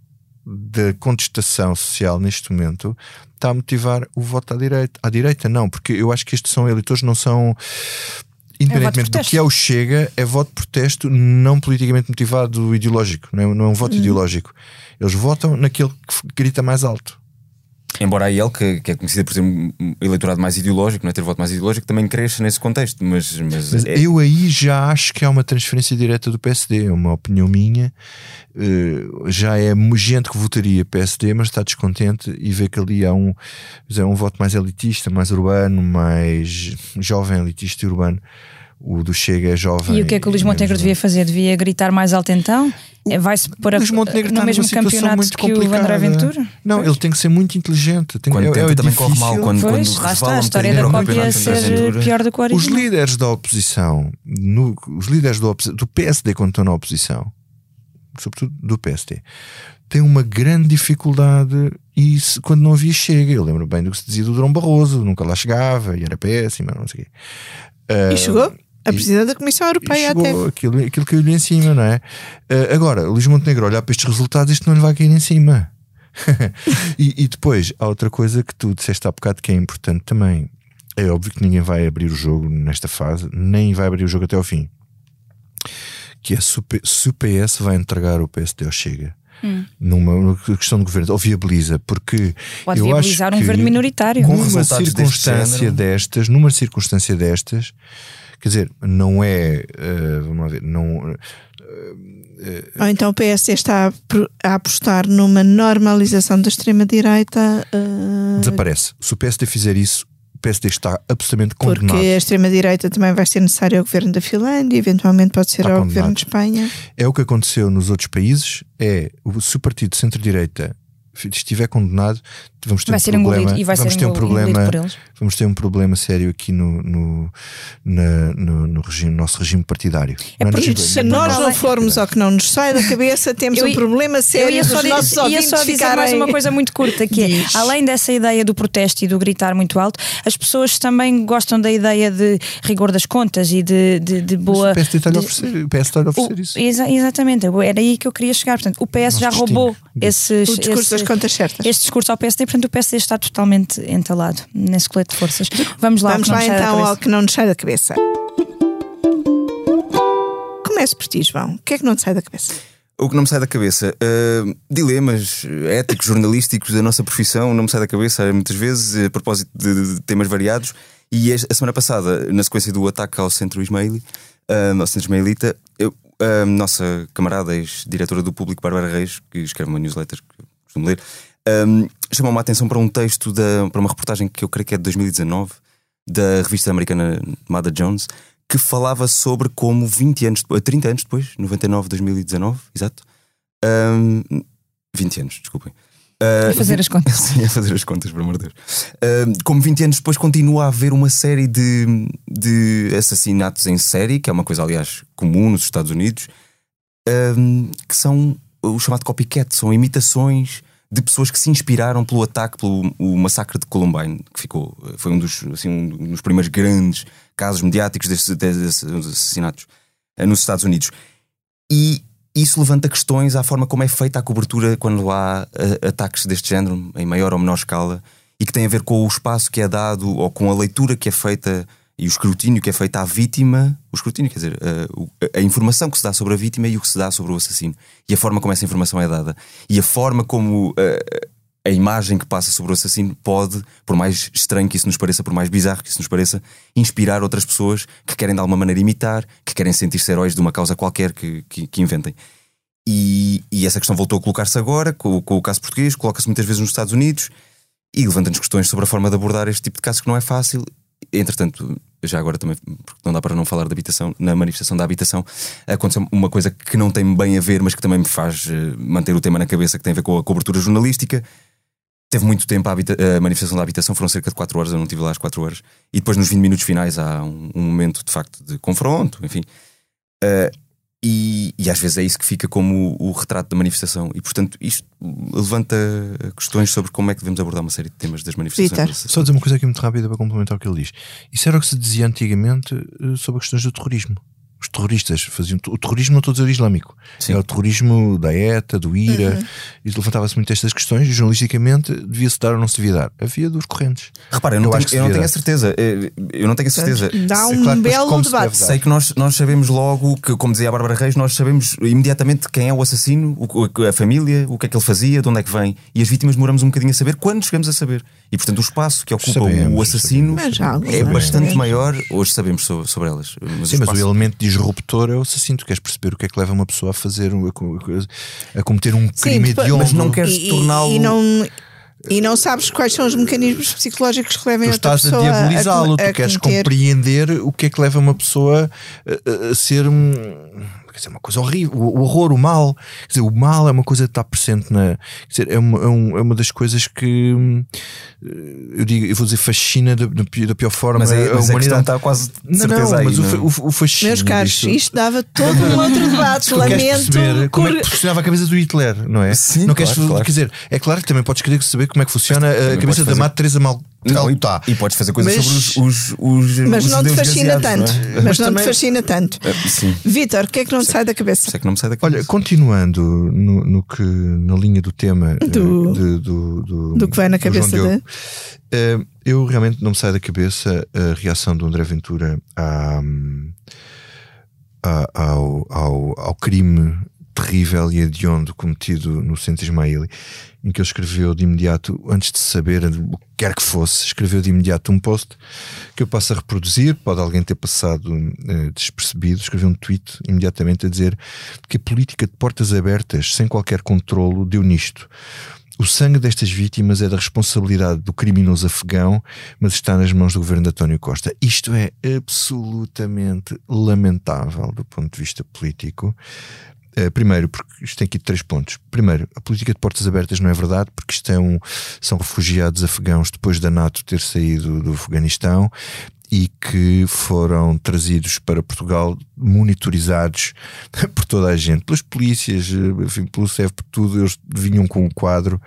da contestação social neste momento está a motivar o voto à direita. À direita, não, porque eu acho que estes são eleitores, não são. Independentemente do protesto. que é o Chega, é voto de protesto não politicamente motivado ideológico, não é, não é um voto ideológico. Eles votam naquele que grita mais alto. Embora a IEL, que, que é conhecida por ser um eleitorado mais ideológico, não é ter voto mais ideológico, também cresça nesse contexto. Mas, mas, Mas é- eu aí já acho que há uma transferência direta do PSD, é uma opinião minha. Eh, já é gente que votaria PSD, mas está descontente e vê que ali há um, é um voto mais elitista, mais urbano, mais jovem, elitista e urbano. O do Chega é jovem. E o que é que o Luís Montenegro devia fazer? Devia gritar mais alto então? É, Vai-se pôr a, Luís Montenegro no mesmo campeonato que o. André Ventura? Não, ele tem que ser muito inteligente. Tem, quando é, tenta é também corre mal, difícil. quando, Pois, quando lá está, a história da para o cópia ser pior do que o Os líderes da oposição, no- os líderes do, do PSD, quando estão na oposição, sobretudo do PSD, têm uma grande dificuldade. E se- quando não havia chega, eu lembro bem do que se dizia do Dom Barroso, nunca lá chegava e era péssimo, não sei o quê. E chegou a Presidente da Comissão Europeia até. aquilo, aquilo caiu-lhe em cima, não é? Ah, agora, Luís Montenegro olhar para estes resultados, isto não lhe vai cair em cima. [LAUGHS] e, e depois, há outra coisa que tu disseste há bocado que é importante também. É óbvio que ninguém vai abrir o jogo nesta fase, nem vai abrir o jogo até ao fim. Que é se o P- se o PS vai entregar o PSD ao Chega. Numa, numa questão de governo, ou viabiliza, porque Pode eu acho viabilizar um que governo minoritário. Com numa circunstância destas, numa circunstância destas, quer dizer, não é, eh, vamos lá ver, não, Ou então o PSD está a apostar numa normalização da extrema-direita. eh, desaparece. Se o PSD fizer isso, o PSD está absolutamente porque condenado. a extrema-direita também vai ser necessária ao governo da Finlândia, eventualmente pode ser Está ao condenado. governo de Espanha. É o que aconteceu nos outros países. É se o partido centro-direita estiver condenado, vamos ter Vai um ser problema. engolido e vai vamos ser ter um problema. por eles. Vamos ter um problema sério aqui no, no, na- no, no regime, nosso regime partidário. É Não por no isso regime- Se nós porque não além- formos ao que não nos sai da cabeça, [LAUGHS] temos Eu um problema Eu sério ia só, dos nossos dizer, ia só dizer ficarem... mais uma coisa muito curta, que é, além dessa ideia do protesto e do gritar muito alto, as pessoas também gostam da ideia de rigor das contas e de, de, de Mas boa. O PSD está-lhe a de- oferecer, o PS a o- oferecer isso. exa- exatamente, era aí que eu queria chegar. Portanto, o PS já Nosso roubou destino. esses, O discurso esse- das contas certas. este discurso ao PSD, portanto, o PSD está totalmente entalado nesse colete de forças. Vamos lá, ao Vamos lá então ao que não nos sai da cabeça. Comece por ti, João. O que é que não te sai da cabeça? O que não me sai da cabeça, ah, dilemas éticos, jornalísticos da nossa profissão, não me sai da cabeça muitas vezes, a propósito de, de temas variados. E a semana passada, na sequência do ataque ao centro Ismaili, ah, ao centro Ismailita, eu, a nossa camarada, ex-diretora do Público, Bárbara Reis, que escreve uma newsletter que costumo ler, ah, chamou-me a atenção para um texto, da, para uma reportagem que eu creio que é de 2019, da revista americana Mada Jones, que falava sobre como 20 anos, depois- 30 anos depois, 99, 2019, exato. Ahm, 20 anos, desculpem. Ah, A fazer as contas. [LAUGHS] Sim, a fazer as contas, por amor de Deus. Ahm, como 20 anos depois continua a haver uma série de, de assassinatos em série, que é uma coisa, aliás, comum nos Estados Unidos, ahm, que são o chamado copycat, são imitações de pessoas que se inspiraram pelo ataque, pelo o massacre de Columbine, que ficou, foi um dos, assim, um dos primeiros grandes casos mediáticos desses, desses assassinatos eh, nos Estados Unidos. E isso levanta questões à forma como é feita a cobertura quando há eh, ataques deste género, em maior ou menor escala, e que tem a ver com o espaço que é dado ou com a leitura que é feita e o escrutínio que é feito à vítima. O escrutínio, quer dizer, eh, o- a informação que se dá sobre a vítima e o que se dá sobre o assassino. E a forma como essa informação é dada. E a forma como eh, a imagem que passa sobre o assassino pode, por mais estranho que isso nos pareça, por mais bizarro que isso nos pareça, inspirar outras pessoas que querem de alguma maneira imitar, que querem sentir-se heróis de uma causa qualquer que, que, que inventem. E, e essa questão voltou a colocar-se agora, com, com o caso português, coloca-se muitas vezes nos Estados Unidos e levanta-nos questões sobre a forma de abordar este tipo de casos que não é fácil. Entretanto, já agora também, porque não dá para não falar da habitação, na manifestação da habitação, aconteceu uma coisa que não tem bem a ver, mas que também me faz eh, manter o tema na cabeça, que tem a ver com a cobertura jornalística. Teve muito tempo a, a manifestação da habitação, foram cerca de 4 horas, eu não estive lá às 4 horas. E depois, nos 20 minutos finais, há um, um momento de facto de confronto, enfim. Uh, e, e, às vezes é isso que fica como o, o, retrato da manifestação. E portanto, isto levanta questões sobre como é que devemos abordar uma série de temas das manifestações. Só dizer uma coisa aqui muito rápida para complementar o que ele diz. Isso era o que se dizia antigamente eh, sobre as questões do terrorismo os terroristas faziam. O terrorismo não estou a dizer o islâmico. Sim. É o terrorismo da ETA, do IRA. Uhum. E levantava-se muito estas questões e jornalisticamente devia-se dar ou não se devia dar. Havia dos correntes. Repara, eu não, eu tenho, eu não tenho a certeza. Eh, eu não tenho a certeza. Dá um claro, belo debate. Sei que nós, nós sabemos logo que, como dizia a Bárbara Reis, nós sabemos imediatamente quem é o assassino, a família, o que é que ele fazia, de onde é que vem. E as vítimas demoramos um bocadinho a saber quando chegamos a saber. E portanto o espaço que ocupa sabemos, o assassino é bastante maior. Hoje sabemos sobre, sobre elas. Mas Sim, o mas o elemento disruptor é o assassino. Tu queres perceber o que é que leva uma pessoa a fazer, a, a cometer um crime hediondo. Mas não queres torná-lo. E, não... E não sabes quais são os mecanismos psicológicos que levam tu a pessoa a diabolizá-lo, tu queres compreender o que é que leva uma pessoa a, a ser um quer dizer, uma coisa horrível, o, horror, o mal, quer dizer, o mal é uma coisa que está presente na, quer dizer, é uma, é, um, é uma das coisas que hum, eu digo, eu vou dizer fascina da, da pior forma. Mas, é, a mas humanidade está quase de não, não, aí, mas não? É? O, o, o fascina. Meus caros, isto, isto dava [LAUGHS] todo um outro debate. Lamento. Perceber como é que funcionava a cabeça do Hitler, não é? Sim, não claro, queres, claro. Quer dizer, é claro que também podes querer saber como é que funciona a cabeça da Madre Teresa Mal não, e, tá. e podes fazer coisas mas, sobre os, os, os Mas os não te fascina tanto. Não é? Mas, não te fascina tanto. É, Vitor, o que é que não te sai da cabeça? É que não me sai da cabeça. Olha, continuando no, no que, na linha do tema do, uh, de, do, do, do, que vai na cabeça dele. Uh, eu realmente não me sai da cabeça a reação do André Ventura à, à, ao, ao, ao crime terrível e hediondo cometido no centro Ismaili, em que ele escreveu de imediato, antes de saber o que quer que fosse, escreveu de imediato um post que eu passo a reproduzir, pode alguém ter passado uh, despercebido, escreveu um tweet imediatamente a dizer que a política de portas abertas, sem qualquer controlo, deu nisto. O sangue destas vítimas é da responsabilidade do criminoso afegão, mas está nas mãos do governo de António Costa. Isto é absolutamente lamentável do ponto de vista político. Uh, primeiro, porque isto tem aqui três pontos. Primeiro, a política de portas abertas não é verdade, porque isto é um, são refugiados afegãos depois da NATO ter saído do Afeganistão e que foram trazidos para Portugal monitorizados [LAUGHS] por toda a gente, pelas polícias, eh, enfim, pelo CEF, por tudo, eles vinham com um quadro.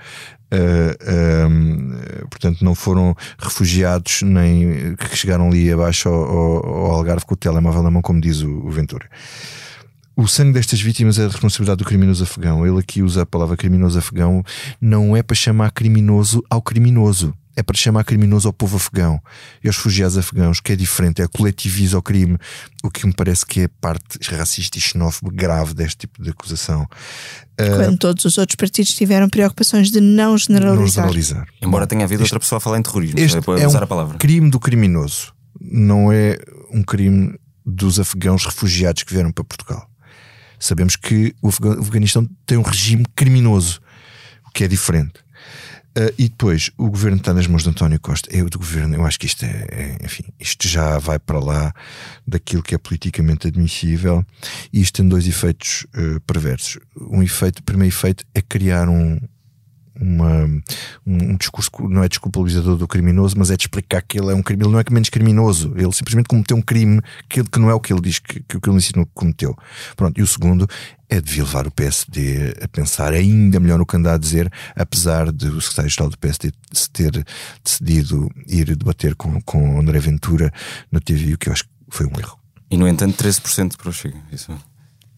Uh, um, portanto, não foram refugiados nem que chegaram ali abaixo ao, ao, ao Algarve com o telemóvel na mão, como diz o, o Ventura. O sangue destas vítimas é a responsabilidade do criminoso afegão. Ele aqui usa a palavra criminoso afegão, não é para chamar criminoso ao criminoso. É para chamar criminoso ao povo afegão e aos refugiados afegãos, que é diferente, é coletiviza o crime, o que me parece que é parte racista e xenófoba grave deste tipo de acusação. Quando uh, todos os outros partidos tiveram preocupações de não generalizar. Não generalizar. Embora tenha havido este, outra pessoa a falar em terrorismo, este é usar um a palavra. crime do criminoso, não é um crime dos afegãos refugiados que vieram para Portugal sabemos que o Afeganistão tem um regime criminoso, o que é diferente. Uh, e depois, o governo está nas mãos de António Costa. Eu, do governo, eu acho que isto é, é, enfim, isto já vai para lá daquilo que é politicamente admissível e isto tem dois efeitos uh, perversos. Um efeito, o primeiro efeito é criar um, uma, um discurso não é desculpabilizador do criminoso, mas é de explicar que ele é um crime. Ele não é que menos criminoso, ele simplesmente cometeu um crime que, que não é o que ele diz que, que que ele ensinou que cometeu. Pronto, e o segundo é de levar o PSD a pensar ainda melhor no que anda a dizer, apesar de o secretário-geral do PSD se ter decidido ir debater com, com André Ventura na TV, o que eu acho que foi um erro. E no entanto, 13% para o Chega. Isso.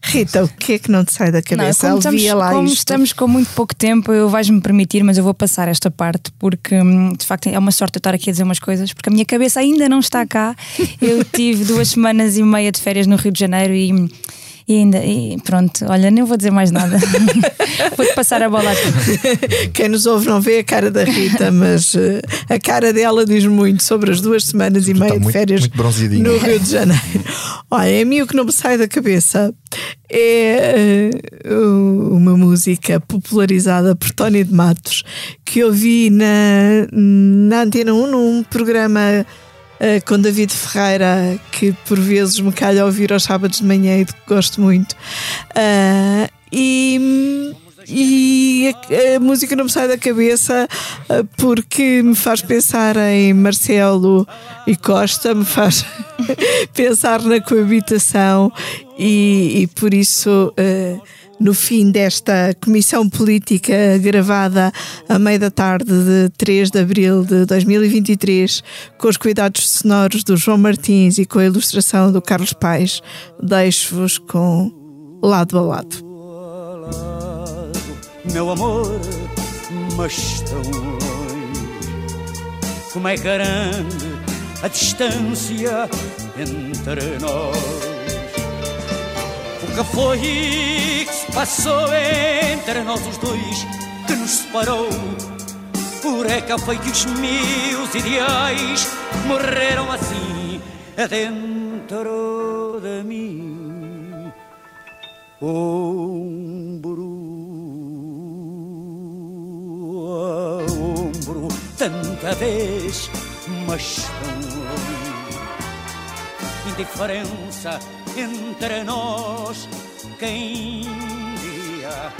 Rita, o que é que não te sai da cabeça? Não, como estamos, lá como isto. estamos com muito pouco tempo, eu vais-me permitir, mas eu vou passar esta parte porque hum, de facto é uma sorte eu estar aqui a dizer umas coisas, porque a minha cabeça ainda não está cá. Eu tive duas semanas e meia de férias no Rio de Janeiro e hum, e ainda, e pronto, olha, nem vou dizer mais nada. [LAUGHS] Vou-te passar a bola aqui. Quem nos ouve não vê a cara da Rita, mas uh, a cara dela diz muito sobre as duas semanas tu e meia de férias no Rio de Janeiro. Olha, a mim o que não me sai da cabeça é uh, uma música popularizada por Tony de Matos que eu vi na, na Antena 1 num programa uh, com David Ferreira, que por vezes me calha ouvir aos sábados de manhã e gosto muito. Uh, e e a, a, música não me sai da cabeça uh, porque me faz pensar em Marcelo e Costa, me faz [LAUGHS] pensar na coabitação e, e por isso. Uh, no fim desta comissão política gravada à meia da tarde de 3 de abril de 2023, com os cuidados sonoros do João Martins e com a ilustração do Carlos Paes, deixo-vos com lado a lado. Meu amor, mas tão longe, como é grande a distância entre nós foi que se passou entre nós os dois que nos separou? Por foi que os meus ideais morreram assim dentro de mim? Ombro a ombro, tanta vez, mas tão indiferença entre nós. Quem diria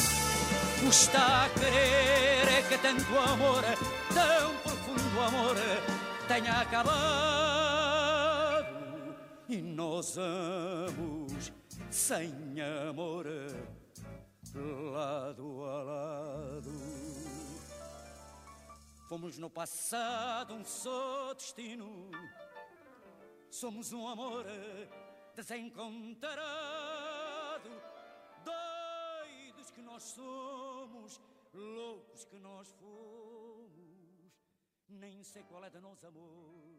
o está a querer que tanto amor, tão profundo amor, tenha acabado e nós amamos sem amor lado a lado. Fomos no passado um só destino, somos um amor desencontrado. Que nós somos, loucos que nós fomos, nem sei qual é de nós amor,